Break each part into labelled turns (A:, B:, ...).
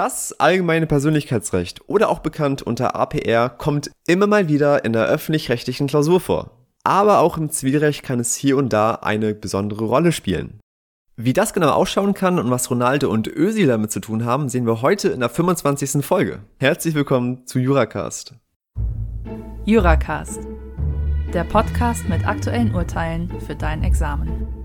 A: Das allgemeine Persönlichkeitsrecht oder auch bekannt unter APR kommt immer mal wieder in der öffentlich-rechtlichen Klausur vor. Aber auch im Zivilrecht kann es hier und da eine besondere Rolle spielen. Wie das genau ausschauen kann und was Ronaldo und Özil damit zu tun haben, sehen wir heute in der 25. Folge. Herzlich willkommen zu Juracast.
B: Juracast, der Podcast mit aktuellen Urteilen für dein Examen.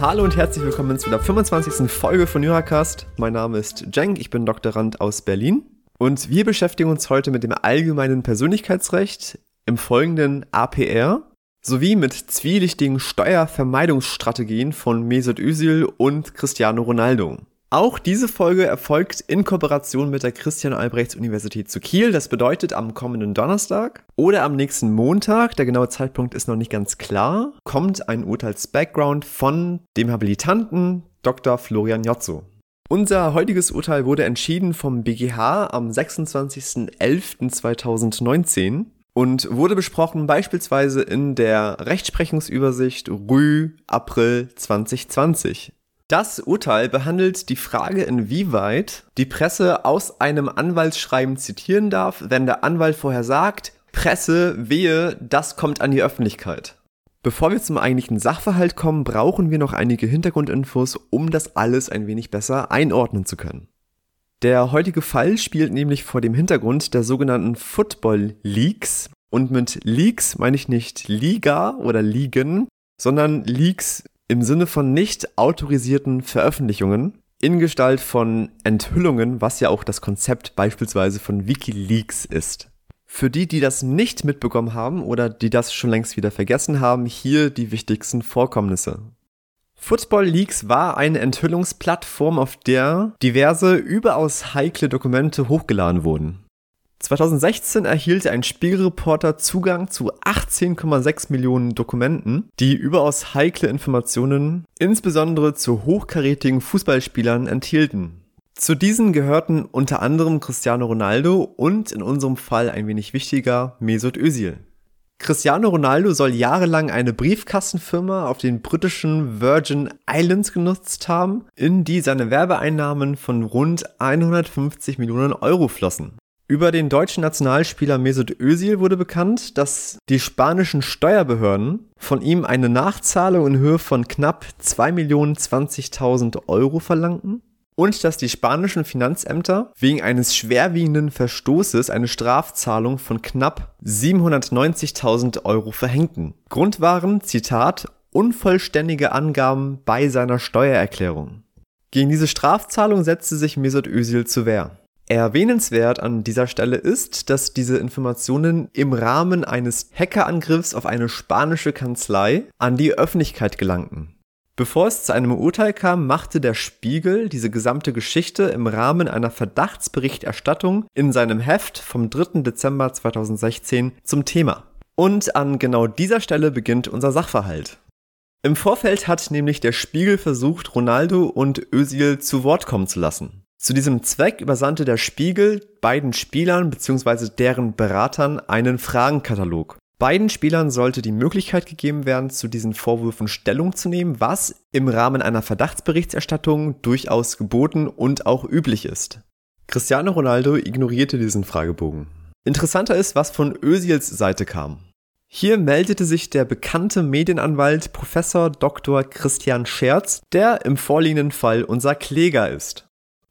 A: Hallo und herzlich willkommen zu der 25. Folge von Juracast. Mein Name ist Cenk, ich bin Doktorand aus Berlin und wir beschäftigen uns heute mit dem allgemeinen Persönlichkeitsrecht im folgenden APR sowie mit zwielichtigen Steuervermeidungsstrategien von Mesut Özil und Cristiano Ronaldo. Auch diese Folge erfolgt in Kooperation mit der Christian Albrechts Universität zu Kiel. Das bedeutet am kommenden Donnerstag oder am nächsten Montag, der genaue Zeitpunkt ist noch nicht ganz klar, kommt ein Urteils-Background von dem Habilitanten Dr. Florian Jotzo. Unser heutiges Urteil wurde entschieden vom BGH am 26.11.2019 und wurde besprochen beispielsweise in der Rechtsprechungsübersicht Rü April 2020. Das Urteil behandelt die Frage, inwieweit die Presse aus einem Anwaltsschreiben zitieren darf, wenn der Anwalt vorher sagt, Presse, wehe, das kommt an die Öffentlichkeit. Bevor wir zum eigentlichen Sachverhalt kommen, brauchen wir noch einige Hintergrundinfos, um das alles ein wenig besser einordnen zu können. Der heutige Fall spielt nämlich vor dem Hintergrund der sogenannten Football Leaks. Und mit Leaks meine ich nicht Liga oder Ligen, sondern Leaks im Sinne von nicht autorisierten Veröffentlichungen in Gestalt von Enthüllungen, was ja auch das Konzept beispielsweise von Wikileaks ist. Für die, die das nicht mitbekommen haben oder die das schon längst wieder vergessen haben, hier die wichtigsten Vorkommnisse. Football Leaks war eine Enthüllungsplattform, auf der diverse überaus heikle Dokumente hochgeladen wurden. 2016 erhielt ein Spiegelreporter Zugang zu 18,6 Millionen Dokumenten, die überaus heikle Informationen, insbesondere zu hochkarätigen Fußballspielern, enthielten. Zu diesen gehörten unter anderem Cristiano Ronaldo und in unserem Fall ein wenig wichtiger Mesut Özil. Cristiano Ronaldo soll jahrelang eine Briefkastenfirma auf den britischen Virgin Islands genutzt haben, in die seine Werbeeinnahmen von rund 150 Millionen Euro flossen. Über den deutschen Nationalspieler Mesut Özil wurde bekannt, dass die spanischen Steuerbehörden von ihm eine Nachzahlung in Höhe von knapp 2.020.000 Euro verlangten und dass die spanischen Finanzämter wegen eines schwerwiegenden Verstoßes eine Strafzahlung von knapp 790.000 Euro verhängten. Grund waren, Zitat, unvollständige Angaben bei seiner Steuererklärung. Gegen diese Strafzahlung setzte sich Mesut Özil zu Wehr. Erwähnenswert an dieser Stelle ist, dass diese Informationen im Rahmen eines Hackerangriffs auf eine spanische Kanzlei an die Öffentlichkeit gelangten. Bevor es zu einem Urteil kam, machte der Spiegel diese gesamte Geschichte im Rahmen einer Verdachtsberichterstattung in seinem Heft vom 3. Dezember 2016 zum Thema. Und an genau dieser Stelle beginnt unser Sachverhalt. Im Vorfeld hat nämlich der Spiegel versucht, Ronaldo und Özil zu Wort kommen zu lassen. Zu diesem Zweck übersandte der Spiegel beiden Spielern bzw. deren Beratern einen Fragenkatalog. Beiden Spielern sollte die Möglichkeit gegeben werden, zu diesen Vorwürfen Stellung zu nehmen, was im Rahmen einer Verdachtsberichterstattung durchaus geboten und auch üblich ist. Cristiano Ronaldo ignorierte diesen Fragebogen. Interessanter ist, was von Özils Seite kam. Hier meldete sich der bekannte Medienanwalt Professor Dr. Christian Scherz, der im vorliegenden Fall unser Kläger ist.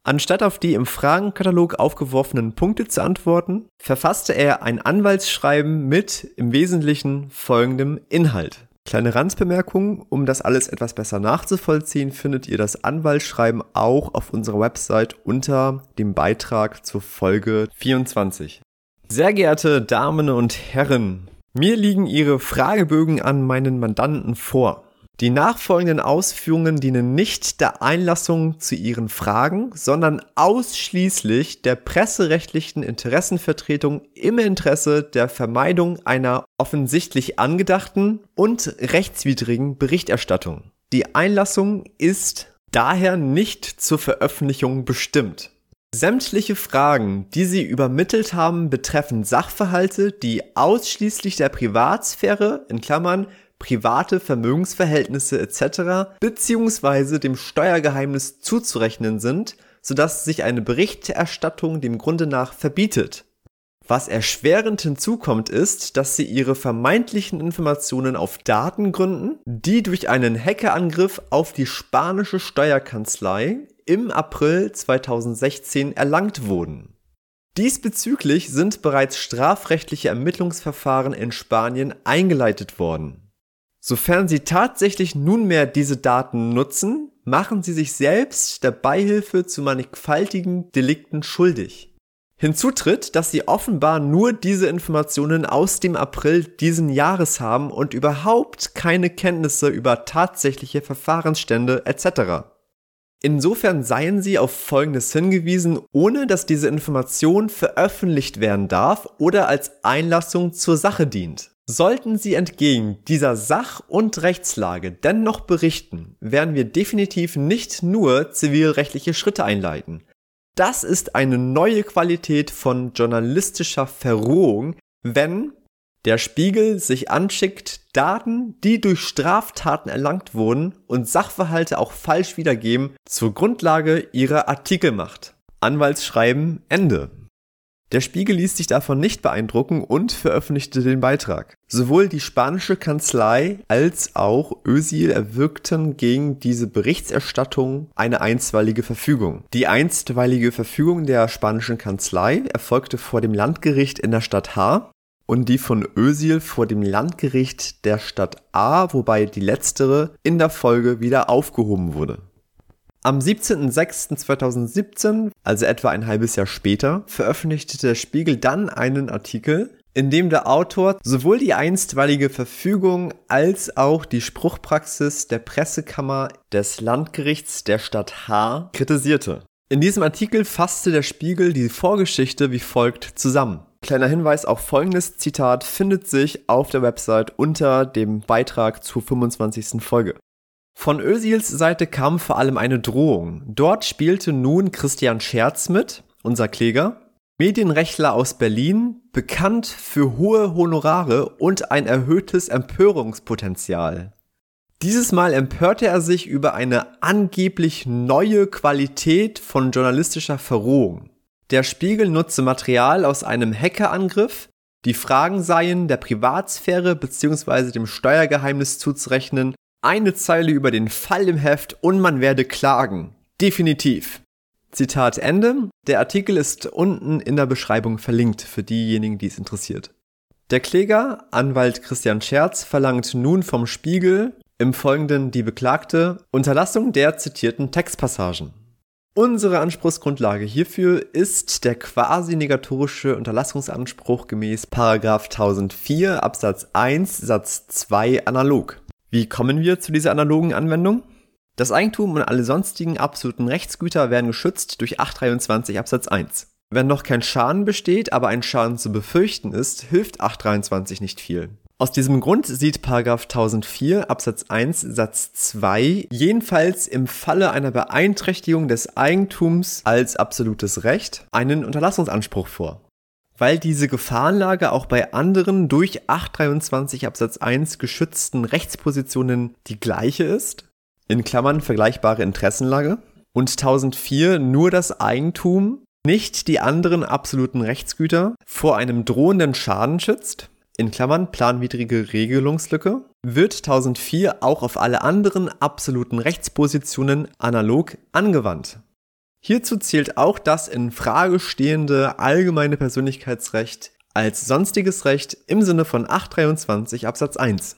A: Anstatt auf die im Fragenkatalog aufgeworfenen Punkte zu antworten, verfasste er ein Anwaltsschreiben mit im Wesentlichen folgendem Inhalt. Kleine Randbemerkung, um das alles etwas besser nachzuvollziehen, findet ihr das Anwaltsschreiben auch auf unserer Website unter dem Beitrag zur Folge 24. Sehr geehrte Damen und Herren, mir liegen Ihre Fragebögen an meinen Mandanten vor. Die nachfolgenden Ausführungen dienen nicht der Einlassung zu Ihren Fragen, sondern ausschließlich der presserechtlichen Interessenvertretung im Interesse der Vermeidung einer offensichtlich angedachten und rechtswidrigen Berichterstattung. Die Einlassung ist daher nicht zur Veröffentlichung bestimmt. Sämtliche Fragen, die Sie übermittelt haben, betreffen Sachverhalte, die ausschließlich der Privatsphäre in Klammern private Vermögensverhältnisse etc. beziehungsweise dem Steuergeheimnis zuzurechnen sind, sodass sich eine Berichterstattung dem Grunde nach verbietet. Was erschwerend hinzukommt ist, dass sie ihre vermeintlichen Informationen auf Daten gründen, die durch einen Hackerangriff auf die spanische Steuerkanzlei im April 2016 erlangt wurden. Diesbezüglich sind bereits strafrechtliche Ermittlungsverfahren in Spanien eingeleitet worden. Sofern Sie tatsächlich nunmehr diese Daten nutzen, machen Sie sich selbst der Beihilfe zu mannigfaltigen Delikten schuldig. Hinzu tritt, dass Sie offenbar nur diese Informationen aus dem April diesen Jahres haben und überhaupt keine Kenntnisse über tatsächliche Verfahrensstände etc. Insofern seien sie auf Folgendes hingewiesen, ohne dass diese Information veröffentlicht werden darf oder als Einlassung zur Sache dient. Sollten Sie entgegen dieser Sach- und Rechtslage dennoch berichten, werden wir definitiv nicht nur zivilrechtliche Schritte einleiten. Das ist eine neue Qualität von journalistischer Verrohung, wenn der Spiegel sich anschickt, Daten, die durch Straftaten erlangt wurden und Sachverhalte auch falsch wiedergeben, zur Grundlage ihrer Artikel macht. Anwaltsschreiben Ende. Der Spiegel ließ sich davon nicht beeindrucken und veröffentlichte den Beitrag. Sowohl die spanische Kanzlei als auch Özil erwirkten gegen diese Berichterstattung eine einstweilige Verfügung. Die einstweilige Verfügung der spanischen Kanzlei erfolgte vor dem Landgericht in der Stadt H und die von Özil vor dem Landgericht der Stadt A, wobei die letztere in der Folge wieder aufgehoben wurde. Am 17.06.2017, also etwa ein halbes Jahr später, veröffentlichte der Spiegel dann einen Artikel, in dem der Autor sowohl die einstweilige Verfügung als auch die Spruchpraxis der Pressekammer des Landgerichts der Stadt H kritisierte. In diesem Artikel fasste der Spiegel die Vorgeschichte wie folgt zusammen. Kleiner Hinweis, auch folgendes Zitat findet sich auf der Website unter dem Beitrag zur 25. Folge. Von Ösils Seite kam vor allem eine Drohung. Dort spielte nun Christian Scherz mit, unser Kläger, Medienrechtler aus Berlin, bekannt für hohe Honorare und ein erhöhtes Empörungspotenzial. Dieses Mal empörte er sich über eine angeblich neue Qualität von journalistischer Verrohung. Der Spiegel nutze Material aus einem Hackerangriff, die Fragen seien der Privatsphäre bzw. dem Steuergeheimnis zuzurechnen, eine Zeile über den Fall im Heft und man werde klagen. Definitiv. Zitat Ende. Der Artikel ist unten in der Beschreibung verlinkt für diejenigen, die es interessiert. Der Kläger, Anwalt Christian Scherz, verlangt nun vom Spiegel im Folgenden die Beklagte Unterlassung der zitierten Textpassagen. Unsere Anspruchsgrundlage hierfür ist der quasi negatorische Unterlassungsanspruch gemäß 1004 Absatz 1 Satz 2 analog. Wie kommen wir zu dieser analogen Anwendung? Das Eigentum und alle sonstigen absoluten Rechtsgüter werden geschützt durch 823 Absatz 1. Wenn noch kein Schaden besteht, aber ein Schaden zu befürchten ist, hilft 823 nicht viel. Aus diesem Grund sieht 1004 Absatz 1 Satz 2 jedenfalls im Falle einer Beeinträchtigung des Eigentums als absolutes Recht einen Unterlassungsanspruch vor. Weil diese Gefahrenlage auch bei anderen durch 823 Absatz 1 geschützten Rechtspositionen die gleiche ist, in Klammern vergleichbare Interessenlage, und 1004 nur das Eigentum, nicht die anderen absoluten Rechtsgüter vor einem drohenden Schaden schützt, in Klammern planwidrige Regelungslücke, wird 1004 auch auf alle anderen absoluten Rechtspositionen analog angewandt. Hierzu zählt auch das in Frage stehende allgemeine Persönlichkeitsrecht als sonstiges Recht im Sinne von 823 Absatz 1.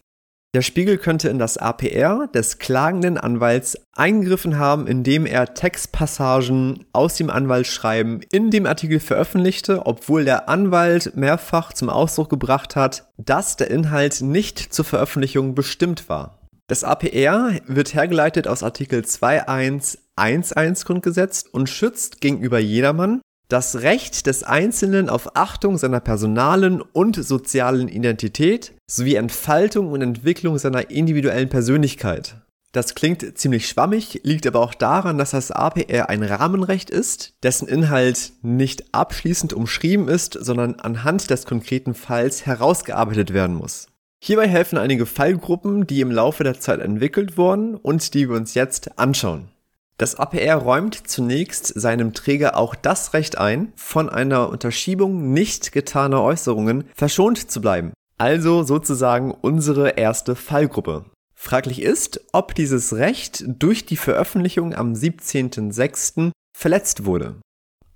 A: Der Spiegel könnte in das APR des klagenden Anwalts eingegriffen haben, indem er Textpassagen aus dem Anwaltsschreiben in dem Artikel veröffentlichte, obwohl der Anwalt mehrfach zum Ausdruck gebracht hat, dass der Inhalt nicht zur Veröffentlichung bestimmt war. Das APR wird hergeleitet aus Artikel 2.1.1.1 Grundgesetz und schützt gegenüber jedermann das Recht des Einzelnen auf Achtung seiner personalen und sozialen Identität sowie Entfaltung und Entwicklung seiner individuellen Persönlichkeit. Das klingt ziemlich schwammig, liegt aber auch daran, dass das APR ein Rahmenrecht ist, dessen Inhalt nicht abschließend umschrieben ist, sondern anhand des konkreten Falls herausgearbeitet werden muss. Hierbei helfen einige Fallgruppen, die im Laufe der Zeit entwickelt wurden und die wir uns jetzt anschauen. Das APR räumt zunächst seinem Träger auch das Recht ein, von einer Unterschiebung nicht getaner Äußerungen verschont zu bleiben. Also sozusagen unsere erste Fallgruppe. Fraglich ist, ob dieses Recht durch die Veröffentlichung am 17.06. verletzt wurde.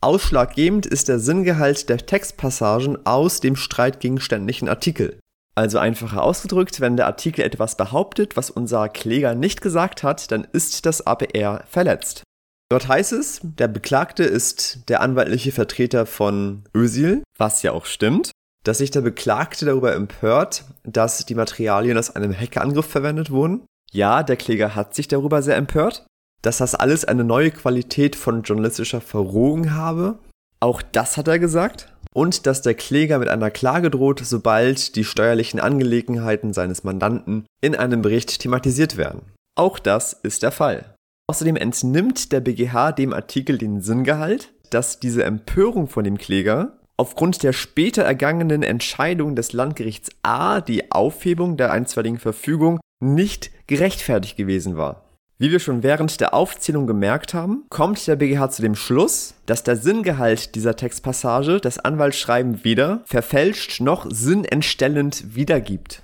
A: Ausschlaggebend ist der Sinngehalt der Textpassagen aus dem streitgegenständlichen Artikel. Also einfacher ausgedrückt, wenn der Artikel etwas behauptet, was unser Kläger nicht gesagt hat, dann ist das APR verletzt. Dort heißt es, der Beklagte ist der anwaltliche Vertreter von Özil, was ja auch stimmt, dass sich der Beklagte darüber empört, dass die Materialien aus einem Hackerangriff verwendet wurden. Ja, der Kläger hat sich darüber sehr empört, dass das alles eine neue Qualität von journalistischer Verrohung habe. Auch das hat er gesagt und dass der Kläger mit einer Klage droht, sobald die steuerlichen Angelegenheiten seines Mandanten in einem Bericht thematisiert werden. Auch das ist der Fall. Außerdem entnimmt der BGH dem Artikel den Sinngehalt, dass diese Empörung von dem Kläger aufgrund der später ergangenen Entscheidung des Landgerichts A die Aufhebung der einstweiligen Verfügung nicht gerechtfertigt gewesen war. Wie wir schon während der Aufzählung gemerkt haben, kommt der BGH zu dem Schluss, dass der Sinngehalt dieser Textpassage das Anwaltsschreiben weder verfälscht noch sinnentstellend wiedergibt.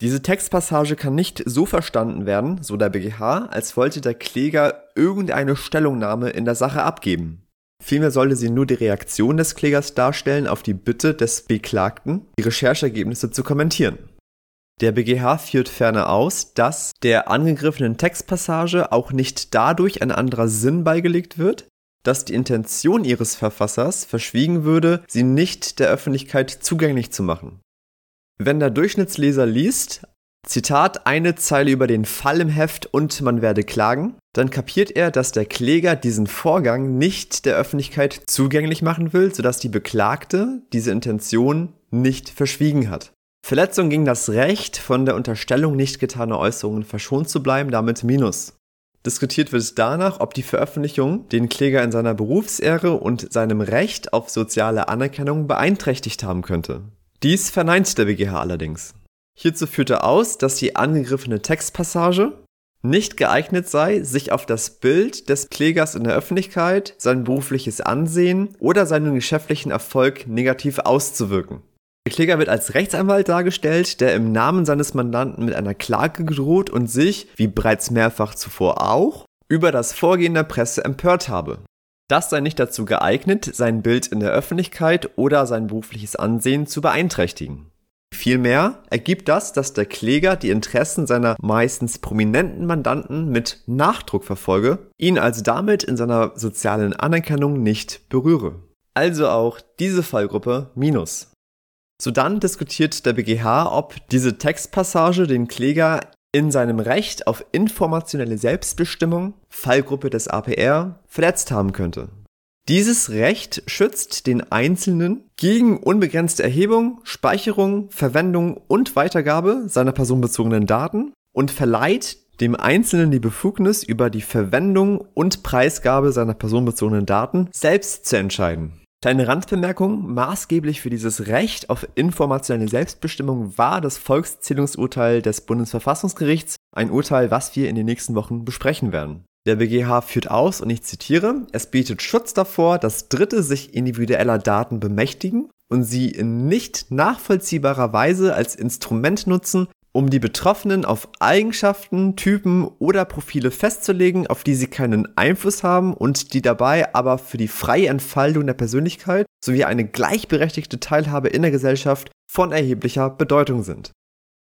A: Diese Textpassage kann nicht so verstanden werden, so der BGH, als wollte der Kläger irgendeine Stellungnahme in der Sache abgeben. Vielmehr sollte sie nur die Reaktion des Klägers darstellen auf die Bitte des Beklagten, die Recherchergebnisse zu kommentieren. Der BGH führt ferner aus, dass der angegriffenen Textpassage auch nicht dadurch ein anderer Sinn beigelegt wird, dass die Intention ihres Verfassers verschwiegen würde, sie nicht der Öffentlichkeit zugänglich zu machen. Wenn der Durchschnittsleser liest, Zitat, eine Zeile über den Fall im Heft und man werde klagen, dann kapiert er, dass der Kläger diesen Vorgang nicht der Öffentlichkeit zugänglich machen will, sodass die Beklagte diese Intention nicht verschwiegen hat. Verletzung gegen das Recht, von der Unterstellung nicht getaner Äußerungen verschont zu bleiben, damit Minus. Diskutiert wird danach, ob die Veröffentlichung den Kläger in seiner Berufsehre und seinem Recht auf soziale Anerkennung beeinträchtigt haben könnte. Dies verneint der BGH allerdings. Hierzu führt er aus, dass die angegriffene Textpassage nicht geeignet sei, sich auf das Bild des Klägers in der Öffentlichkeit, sein berufliches Ansehen oder seinen geschäftlichen Erfolg negativ auszuwirken. Der Kläger wird als Rechtsanwalt dargestellt, der im Namen seines Mandanten mit einer Klage gedroht und sich, wie bereits mehrfach zuvor auch, über das Vorgehen der Presse empört habe. Das sei nicht dazu geeignet, sein Bild in der Öffentlichkeit oder sein berufliches Ansehen zu beeinträchtigen. Vielmehr ergibt das, dass der Kläger die Interessen seiner meistens prominenten Mandanten mit Nachdruck verfolge, ihn also damit in seiner sozialen Anerkennung nicht berühre. Also auch diese Fallgruppe Minus. Sodann diskutiert der BGH, ob diese Textpassage den Kläger in seinem Recht auf informationelle Selbstbestimmung, Fallgruppe des APR, verletzt haben könnte. Dieses Recht schützt den Einzelnen gegen unbegrenzte Erhebung, Speicherung, Verwendung und Weitergabe seiner personenbezogenen Daten und verleiht dem Einzelnen die Befugnis, über die Verwendung und Preisgabe seiner personenbezogenen Daten selbst zu entscheiden. Kleine Randbemerkung, maßgeblich für dieses Recht auf informationelle Selbstbestimmung war das Volkszählungsurteil des Bundesverfassungsgerichts, ein Urteil, was wir in den nächsten Wochen besprechen werden. Der BGH führt aus, und ich zitiere, es bietet Schutz davor, dass Dritte sich individueller Daten bemächtigen und sie in nicht nachvollziehbarer Weise als Instrument nutzen, um die Betroffenen auf Eigenschaften, Typen oder Profile festzulegen, auf die sie keinen Einfluss haben und die dabei aber für die freie Entfaltung der Persönlichkeit sowie eine gleichberechtigte Teilhabe in der Gesellschaft von erheblicher Bedeutung sind.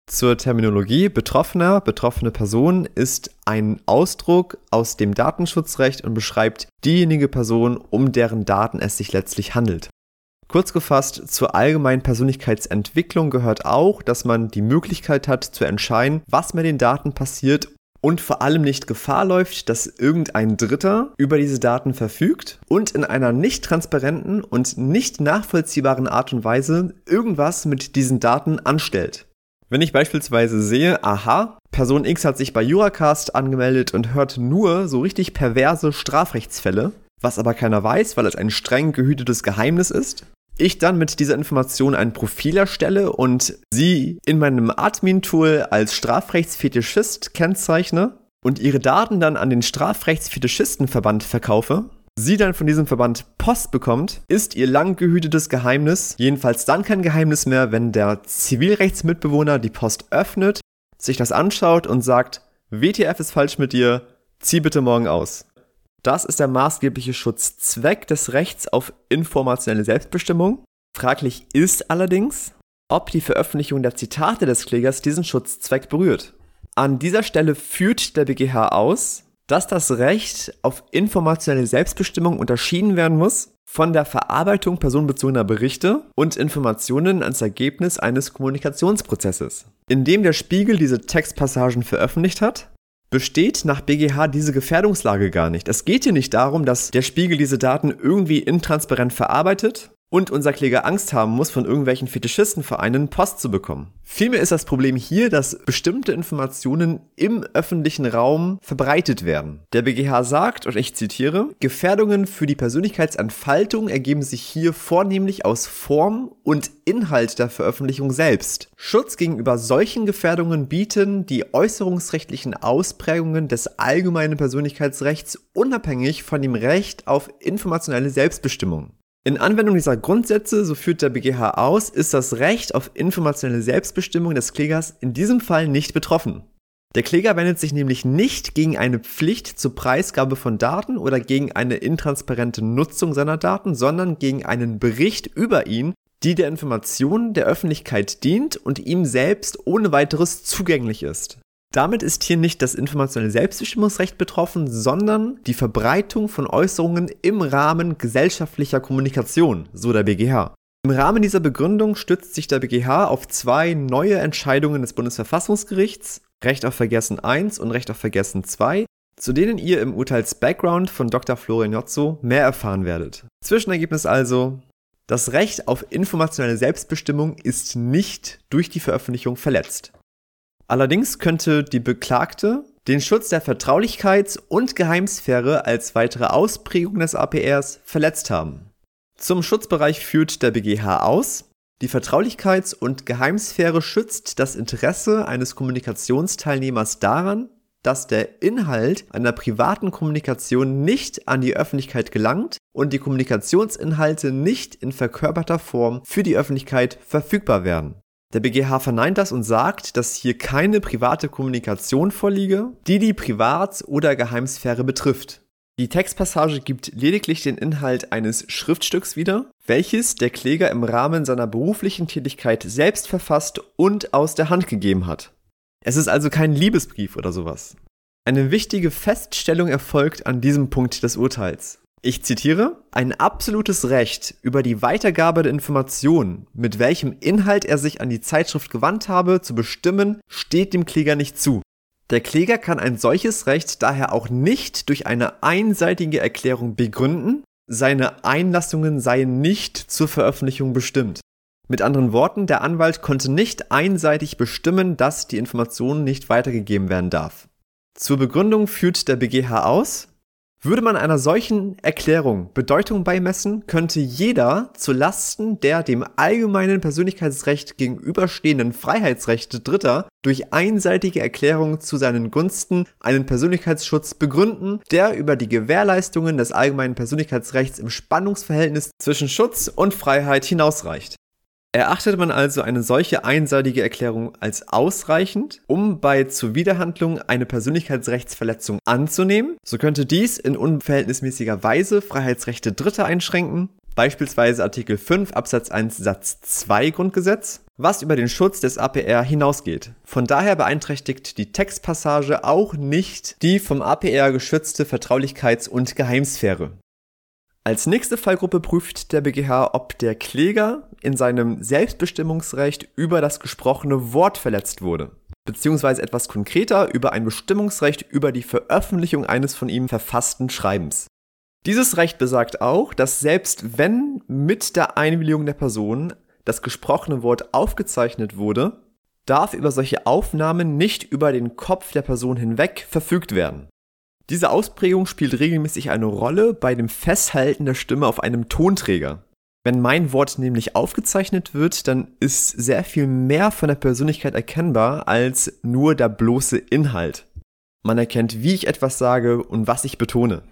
A: Zur Terminologie Betroffener, betroffene Person ist ein Ausdruck aus dem Datenschutzrecht und beschreibt diejenige Person, um deren Daten es sich letztlich handelt. Kurz gefasst, zur allgemeinen Persönlichkeitsentwicklung gehört auch, dass man die Möglichkeit hat zu entscheiden, was mit den Daten passiert und vor allem nicht Gefahr läuft, dass irgendein Dritter über diese Daten verfügt und in einer nicht transparenten und nicht nachvollziehbaren Art und Weise irgendwas mit diesen Daten anstellt. Wenn ich beispielsweise sehe, aha, Person X hat sich bei Juracast angemeldet und hört nur so richtig perverse Strafrechtsfälle, was aber keiner weiß, weil es ein streng gehütetes Geheimnis ist, ich dann mit dieser Information ein Profil erstelle und sie in meinem Admin-Tool als Strafrechtsfetischist kennzeichne und ihre Daten dann an den Strafrechtsfetischistenverband verkaufe, sie dann von diesem Verband Post bekommt, ist ihr lang gehütetes Geheimnis jedenfalls dann kein Geheimnis mehr, wenn der Zivilrechtsmitbewohner die Post öffnet, sich das anschaut und sagt, WTF ist falsch mit dir, zieh bitte morgen aus. Das ist der maßgebliche Schutzzweck des Rechts auf informationelle Selbstbestimmung. Fraglich ist allerdings, ob die Veröffentlichung der Zitate des Klägers diesen Schutzzweck berührt. An dieser Stelle führt der BGH aus, dass das Recht auf informationelle Selbstbestimmung unterschieden werden muss von der Verarbeitung personenbezogener Berichte und Informationen als Ergebnis eines Kommunikationsprozesses. Indem der Spiegel diese Textpassagen veröffentlicht hat, besteht nach BGH diese Gefährdungslage gar nicht. Es geht hier nicht darum, dass der Spiegel diese Daten irgendwie intransparent verarbeitet und unser Kläger Angst haben muss, von irgendwelchen Fetischistenvereinen Post zu bekommen. Vielmehr ist das Problem hier, dass bestimmte Informationen im öffentlichen Raum verbreitet werden. Der BGH sagt, und ich zitiere, Gefährdungen für die Persönlichkeitsentfaltung ergeben sich hier vornehmlich aus Form und Inhalt der Veröffentlichung selbst. Schutz gegenüber solchen Gefährdungen bieten die äußerungsrechtlichen Ausprägungen des allgemeinen Persönlichkeitsrechts unabhängig von dem Recht auf informationelle Selbstbestimmung. In Anwendung dieser Grundsätze, so führt der BGH aus, ist das Recht auf informationelle Selbstbestimmung des Klägers in diesem Fall nicht betroffen. Der Kläger wendet sich nämlich nicht gegen eine Pflicht zur Preisgabe von Daten oder gegen eine intransparente Nutzung seiner Daten, sondern gegen einen Bericht über ihn, die der Information der Öffentlichkeit dient und ihm selbst ohne weiteres zugänglich ist. Damit ist hier nicht das informationelle Selbstbestimmungsrecht betroffen, sondern die Verbreitung von Äußerungen im Rahmen gesellschaftlicher Kommunikation, so der BGH. Im Rahmen dieser Begründung stützt sich der BGH auf zwei neue Entscheidungen des Bundesverfassungsgerichts, Recht auf Vergessen 1 und Recht auf Vergessen 2, zu denen ihr im Urteils-Background von Dr. Florian Jotzo mehr erfahren werdet. Zwischenergebnis also, das Recht auf informationelle Selbstbestimmung ist nicht durch die Veröffentlichung verletzt. Allerdings könnte die Beklagte den Schutz der Vertraulichkeits- und Geheimsphäre als weitere Ausprägung des APRs verletzt haben. Zum Schutzbereich führt der BGH aus, die Vertraulichkeits- und Geheimsphäre schützt das Interesse eines Kommunikationsteilnehmers daran, dass der Inhalt einer privaten Kommunikation nicht an die Öffentlichkeit gelangt und die Kommunikationsinhalte nicht in verkörperter Form für die Öffentlichkeit verfügbar werden. Der BGH verneint das und sagt, dass hier keine private Kommunikation vorliege, die die Privat- oder Geheimsphäre betrifft. Die Textpassage gibt lediglich den Inhalt eines Schriftstücks wieder, welches der Kläger im Rahmen seiner beruflichen Tätigkeit selbst verfasst und aus der Hand gegeben hat. Es ist also kein Liebesbrief oder sowas. Eine wichtige Feststellung erfolgt an diesem Punkt des Urteils. Ich zitiere, ein absolutes Recht über die Weitergabe der Informationen, mit welchem Inhalt er sich an die Zeitschrift gewandt habe, zu bestimmen, steht dem Kläger nicht zu. Der Kläger kann ein solches Recht daher auch nicht durch eine einseitige Erklärung begründen, seine Einlassungen seien nicht zur Veröffentlichung bestimmt. Mit anderen Worten, der Anwalt konnte nicht einseitig bestimmen, dass die Information nicht weitergegeben werden darf. Zur Begründung führt der BGH aus, würde man einer solchen Erklärung Bedeutung beimessen, könnte jeder zu Lasten der dem allgemeinen Persönlichkeitsrecht gegenüberstehenden Freiheitsrechte Dritter durch einseitige Erklärung zu seinen Gunsten einen Persönlichkeitsschutz begründen, der über die Gewährleistungen des allgemeinen Persönlichkeitsrechts im Spannungsverhältnis zwischen Schutz und Freiheit hinausreicht. Erachtet man also eine solche einseitige Erklärung als ausreichend, um bei Zuwiderhandlung eine Persönlichkeitsrechtsverletzung anzunehmen, so könnte dies in unverhältnismäßiger Weise Freiheitsrechte Dritter einschränken, beispielsweise Artikel 5 Absatz 1 Satz 2 Grundgesetz, was über den Schutz des APR hinausgeht. Von daher beeinträchtigt die Textpassage auch nicht die vom APR geschützte Vertraulichkeits- und Geheimsphäre. Als nächste Fallgruppe prüft der BGH, ob der Kläger in seinem Selbstbestimmungsrecht über das gesprochene Wort verletzt wurde, beziehungsweise etwas konkreter über ein Bestimmungsrecht über die Veröffentlichung eines von ihm verfassten Schreibens. Dieses Recht besagt auch, dass selbst wenn mit der Einwilligung der Person das gesprochene Wort aufgezeichnet wurde, darf über solche Aufnahmen nicht über den Kopf der Person hinweg verfügt werden. Diese Ausprägung spielt regelmäßig eine Rolle bei dem Festhalten der Stimme auf einem Tonträger. Wenn mein Wort nämlich aufgezeichnet wird, dann ist sehr viel mehr von der Persönlichkeit erkennbar als nur der bloße Inhalt. Man erkennt, wie ich etwas sage und was ich betone.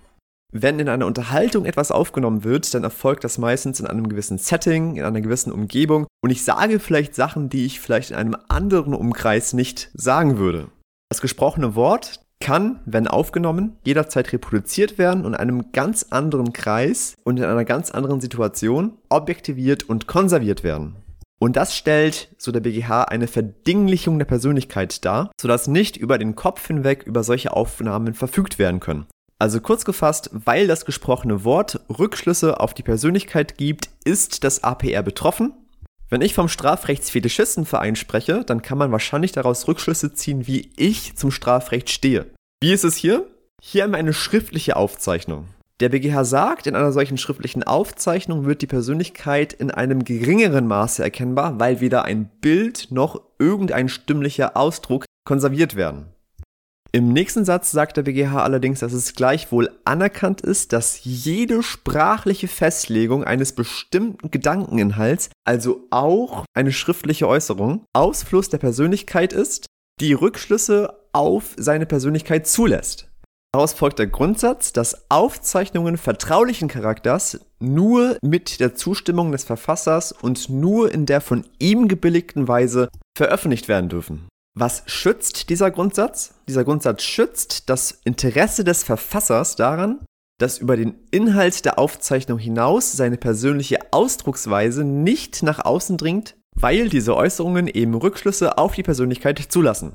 A: Wenn in einer Unterhaltung etwas aufgenommen wird, dann erfolgt das meistens in einem gewissen Setting, in einer gewissen Umgebung und ich sage vielleicht Sachen, die ich vielleicht in einem anderen Umkreis nicht sagen würde. Das gesprochene Wort kann, wenn aufgenommen, jederzeit reproduziert werden und in einem ganz anderen Kreis und in einer ganz anderen Situation objektiviert und konserviert werden. Und das stellt, so der BGH, eine Verdinglichung der Persönlichkeit dar, sodass nicht über den Kopf hinweg über solche Aufnahmen verfügt werden können. Also kurz gefasst, weil das gesprochene Wort Rückschlüsse auf die Persönlichkeit gibt, ist das APR betroffen. Wenn ich vom Strafrechtsfetischistenverein spreche, dann kann man wahrscheinlich daraus Rückschlüsse ziehen, wie ich zum Strafrecht stehe. Wie ist es hier? Hier haben wir eine schriftliche Aufzeichnung. Der BGH sagt, in einer solchen schriftlichen Aufzeichnung wird die Persönlichkeit in einem geringeren Maße erkennbar, weil weder ein Bild noch irgendein stimmlicher Ausdruck konserviert werden. Im nächsten Satz sagt der BGH allerdings, dass es gleichwohl anerkannt ist, dass jede sprachliche Festlegung eines bestimmten Gedankeninhalts, also auch eine schriftliche Äußerung, Ausfluss der Persönlichkeit ist, die Rückschlüsse auf seine Persönlichkeit zulässt. Daraus folgt der Grundsatz, dass Aufzeichnungen vertraulichen Charakters nur mit der Zustimmung des Verfassers und nur in der von ihm gebilligten Weise veröffentlicht werden dürfen. Was schützt dieser Grundsatz? Dieser Grundsatz schützt das Interesse des Verfassers daran, dass über den Inhalt der Aufzeichnung hinaus seine persönliche Ausdrucksweise nicht nach außen dringt, weil diese Äußerungen eben Rückschlüsse auf die Persönlichkeit zulassen.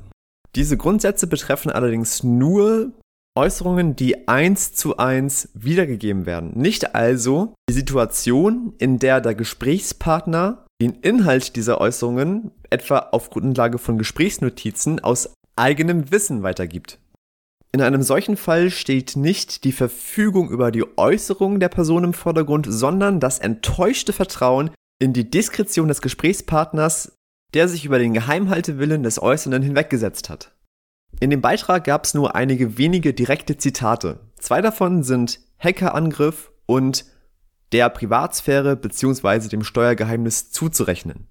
A: Diese Grundsätze betreffen allerdings nur Äußerungen, die eins zu eins wiedergegeben werden. Nicht also die Situation, in der der Gesprächspartner den Inhalt dieser Äußerungen etwa auf Grundlage von Gesprächsnotizen aus eigenem Wissen weitergibt. In einem solchen Fall steht nicht die Verfügung über die Äußerung der Person im Vordergrund, sondern das enttäuschte Vertrauen in die Diskretion des Gesprächspartners, der sich über den Geheimhaltewillen des Äußernden hinweggesetzt hat. In dem Beitrag gab es nur einige wenige direkte Zitate. Zwei davon sind Hackerangriff und der Privatsphäre bzw. dem Steuergeheimnis zuzurechnen.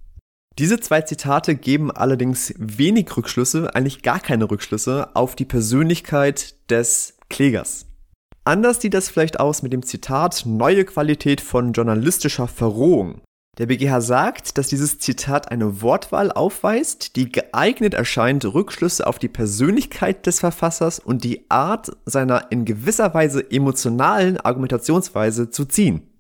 A: Diese zwei Zitate geben allerdings wenig Rückschlüsse, eigentlich gar keine Rückschlüsse auf die Persönlichkeit des Klägers. Anders sieht das vielleicht aus mit dem Zitat neue Qualität von journalistischer Verrohung. Der BGH sagt, dass dieses Zitat eine Wortwahl aufweist, die geeignet erscheint, Rückschlüsse auf die Persönlichkeit des Verfassers und die Art seiner in gewisser Weise emotionalen Argumentationsweise zu ziehen.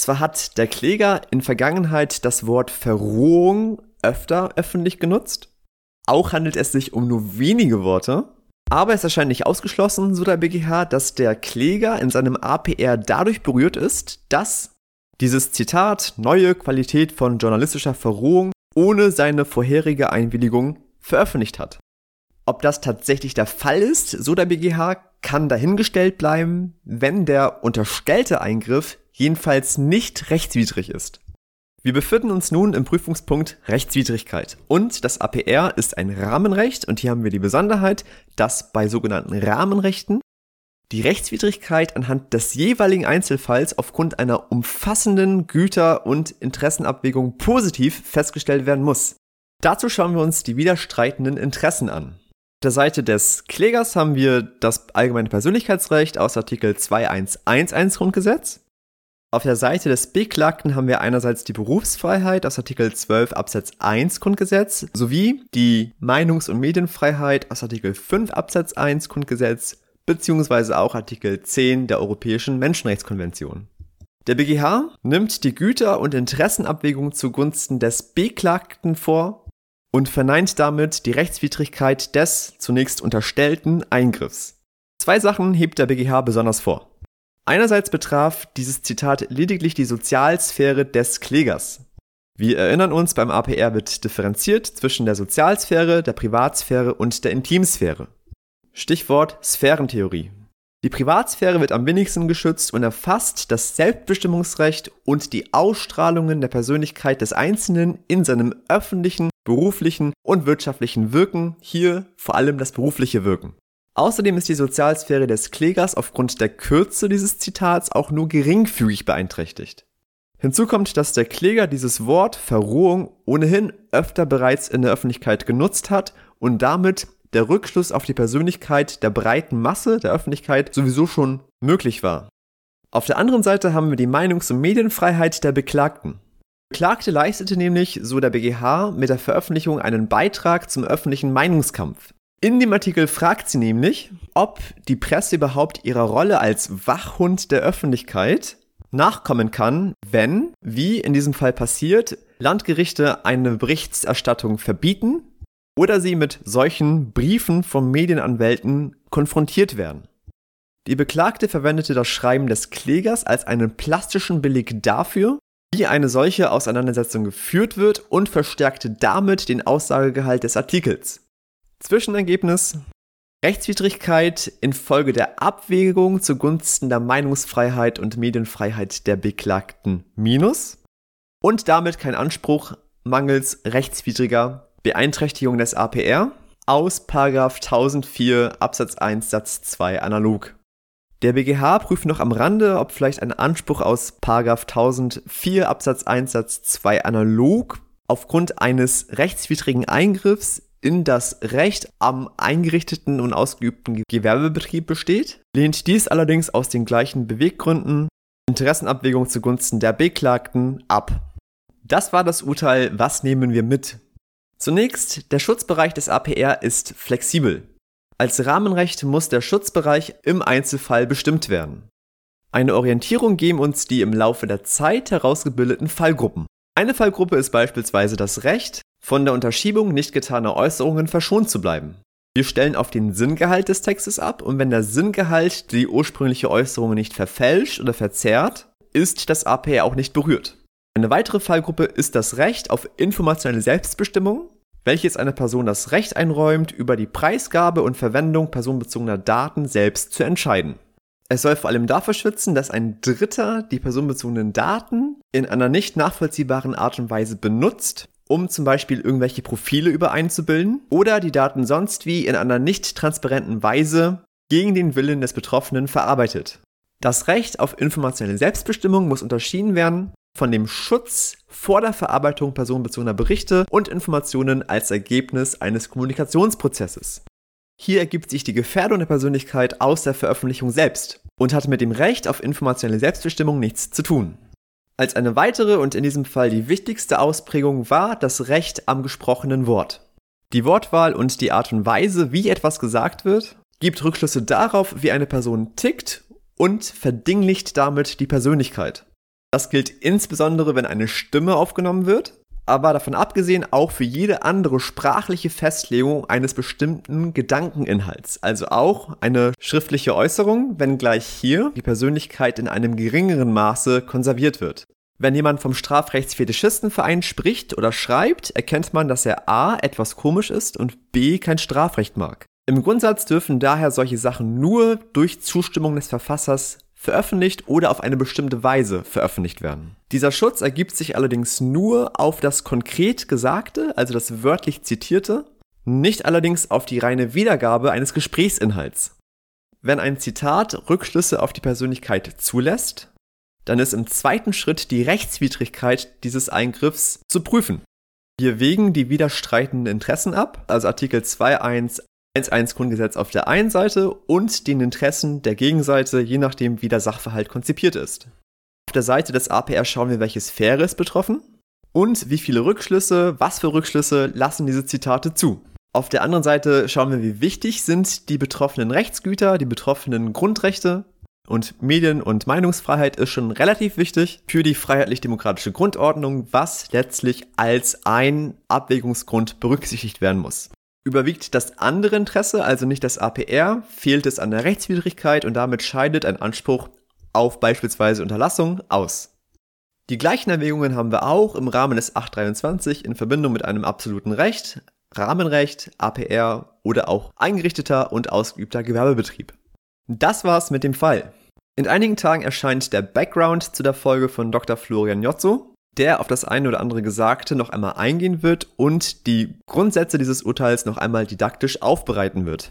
A: Zwar hat der Kläger in Vergangenheit das Wort Verrohung öfter öffentlich genutzt, auch handelt es sich um nur wenige Worte, aber es erscheint nicht ausgeschlossen, so der BGH, dass der Kläger in seinem APR dadurch berührt ist, dass dieses Zitat neue Qualität von journalistischer Verrohung ohne seine vorherige Einwilligung veröffentlicht hat. Ob das tatsächlich der Fall ist, so der BGH, kann dahingestellt bleiben, wenn der unterstellte Eingriff jedenfalls nicht rechtswidrig ist. Wir befinden uns nun im Prüfungspunkt Rechtswidrigkeit. Und das APR ist ein Rahmenrecht und hier haben wir die Besonderheit, dass bei sogenannten Rahmenrechten die Rechtswidrigkeit anhand des jeweiligen Einzelfalls aufgrund einer umfassenden Güter- und Interessenabwägung positiv festgestellt werden muss. Dazu schauen wir uns die widerstreitenden Interessen an. Auf der Seite des Klägers haben wir das allgemeine Persönlichkeitsrecht aus Artikel 2111 Grundgesetz. Auf der Seite des Beklagten haben wir einerseits die Berufsfreiheit aus Artikel 12 Absatz 1 Grundgesetz sowie die Meinungs- und Medienfreiheit aus Artikel 5 Absatz 1 Grundgesetz beziehungsweise auch Artikel 10 der Europäischen Menschenrechtskonvention. Der BGH nimmt die Güter- und Interessenabwägung zugunsten des Beklagten vor und verneint damit die Rechtswidrigkeit des zunächst unterstellten Eingriffs. Zwei Sachen hebt der BGH besonders vor. Einerseits betraf dieses Zitat lediglich die Sozialsphäre des Klägers. Wir erinnern uns, beim APR wird differenziert zwischen der Sozialsphäre, der Privatsphäre und der Intimsphäre. Stichwort Sphärentheorie. Die Privatsphäre wird am wenigsten geschützt und erfasst das Selbstbestimmungsrecht und die Ausstrahlungen der Persönlichkeit des Einzelnen in seinem öffentlichen, beruflichen und wirtschaftlichen Wirken, hier vor allem das berufliche Wirken. Außerdem ist die Sozialsphäre des Klägers aufgrund der Kürze dieses Zitats auch nur geringfügig beeinträchtigt. Hinzu kommt, dass der Kläger dieses Wort Verrohung ohnehin öfter bereits in der Öffentlichkeit genutzt hat und damit der Rückschluss auf die Persönlichkeit der breiten Masse der Öffentlichkeit sowieso schon möglich war. Auf der anderen Seite haben wir die Meinungs- und Medienfreiheit der Beklagten. Beklagte leistete nämlich, so der BGH, mit der Veröffentlichung einen Beitrag zum öffentlichen Meinungskampf. In dem Artikel fragt sie nämlich, ob die Presse überhaupt ihrer Rolle als Wachhund der Öffentlichkeit nachkommen kann, wenn, wie in diesem Fall passiert, Landgerichte eine Berichterstattung verbieten oder sie mit solchen Briefen von Medienanwälten konfrontiert werden. Die Beklagte verwendete das Schreiben des Klägers als einen plastischen Beleg dafür, wie eine solche Auseinandersetzung geführt wird und verstärkte damit den Aussagegehalt des Artikels. Zwischenergebnis Rechtswidrigkeit infolge der Abwägung zugunsten der Meinungsfreiheit und Medienfreiheit der Beklagten minus und damit kein Anspruch mangels rechtswidriger Beeinträchtigung des APR aus 1004 Absatz 1 Satz 2 analog. Der BGH prüft noch am Rande, ob vielleicht ein Anspruch aus 1004 Absatz 1 Satz 2 analog aufgrund eines rechtswidrigen Eingriffs in das Recht am eingerichteten und ausgeübten Gewerbebetrieb besteht, lehnt dies allerdings aus den gleichen Beweggründen Interessenabwägung zugunsten der Beklagten ab. Das war das Urteil, was nehmen wir mit? Zunächst, der Schutzbereich des APR ist flexibel. Als Rahmenrecht muss der Schutzbereich im Einzelfall bestimmt werden. Eine Orientierung geben uns die im Laufe der Zeit herausgebildeten Fallgruppen. Eine Fallgruppe ist beispielsweise das Recht, von der Unterschiebung nicht getaner Äußerungen verschont zu bleiben. Wir stellen auf den Sinngehalt des Textes ab und wenn der Sinngehalt die ursprüngliche Äußerung nicht verfälscht oder verzerrt, ist das APR auch nicht berührt. Eine weitere Fallgruppe ist das Recht auf informationelle Selbstbestimmung, welches einer Person das Recht einräumt, über die Preisgabe und Verwendung personenbezogener Daten selbst zu entscheiden. Es soll vor allem dafür schützen, dass ein Dritter die personenbezogenen Daten in einer nicht nachvollziehbaren Art und Weise benutzt, um zum Beispiel irgendwelche Profile übereinzubilden oder die Daten sonst wie in einer nicht transparenten Weise gegen den Willen des Betroffenen verarbeitet. Das Recht auf informationelle Selbstbestimmung muss unterschieden werden von dem Schutz vor der Verarbeitung personenbezogener Berichte und Informationen als Ergebnis eines Kommunikationsprozesses. Hier ergibt sich die Gefährdung der Persönlichkeit aus der Veröffentlichung selbst und hat mit dem Recht auf informationelle Selbstbestimmung nichts zu tun. Als eine weitere und in diesem Fall die wichtigste Ausprägung war das Recht am gesprochenen Wort. Die Wortwahl und die Art und Weise, wie etwas gesagt wird, gibt Rückschlüsse darauf, wie eine Person tickt und verdinglicht damit die Persönlichkeit. Das gilt insbesondere, wenn eine Stimme aufgenommen wird, aber davon abgesehen auch für jede andere sprachliche Festlegung eines bestimmten Gedankeninhalts. Also auch eine schriftliche Äußerung, wenngleich hier die Persönlichkeit in einem geringeren Maße konserviert wird. Wenn jemand vom Strafrechtsfetischistenverein spricht oder schreibt, erkennt man, dass er a. etwas komisch ist und b. kein Strafrecht mag. Im Grundsatz dürfen daher solche Sachen nur durch Zustimmung des Verfassers veröffentlicht oder auf eine bestimmte Weise veröffentlicht werden. Dieser Schutz ergibt sich allerdings nur auf das konkret Gesagte, also das wörtlich Zitierte, nicht allerdings auf die reine Wiedergabe eines Gesprächsinhalts. Wenn ein Zitat Rückschlüsse auf die Persönlichkeit zulässt, dann ist im zweiten Schritt die Rechtswidrigkeit dieses Eingriffs zu prüfen. Wir wägen die widerstreitenden Interessen ab, also Artikel 2.1 1.1 Grundgesetz auf der einen Seite und den Interessen der Gegenseite, je nachdem wie der Sachverhalt konzipiert ist. Auf der Seite des APR schauen wir, welche Sphäre ist betroffen und wie viele Rückschlüsse, was für Rückschlüsse lassen diese Zitate zu. Auf der anderen Seite schauen wir, wie wichtig sind die betroffenen Rechtsgüter, die betroffenen Grundrechte und Medien- und Meinungsfreiheit ist schon relativ wichtig für die freiheitlich-demokratische Grundordnung, was letztlich als ein Abwägungsgrund berücksichtigt werden muss. Überwiegt das andere Interesse, also nicht das APR, fehlt es an der Rechtswidrigkeit und damit scheidet ein Anspruch auf beispielsweise Unterlassung aus. Die gleichen Erwägungen haben wir auch im Rahmen des 823 in Verbindung mit einem absoluten Recht, Rahmenrecht, APR oder auch eingerichteter und ausgeübter Gewerbebetrieb. Das war's mit dem Fall. In einigen Tagen erscheint der Background zu der Folge von Dr. Florian Jotzo der auf das eine oder andere Gesagte noch einmal eingehen wird und die Grundsätze dieses Urteils noch einmal didaktisch aufbereiten wird.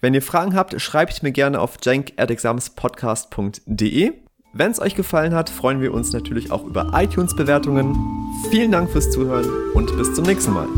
A: Wenn ihr Fragen habt, schreibt mir gerne auf jank.examspodcast.de. Wenn es euch gefallen hat, freuen wir uns natürlich auch über iTunes-Bewertungen. Vielen Dank fürs Zuhören und bis zum nächsten Mal.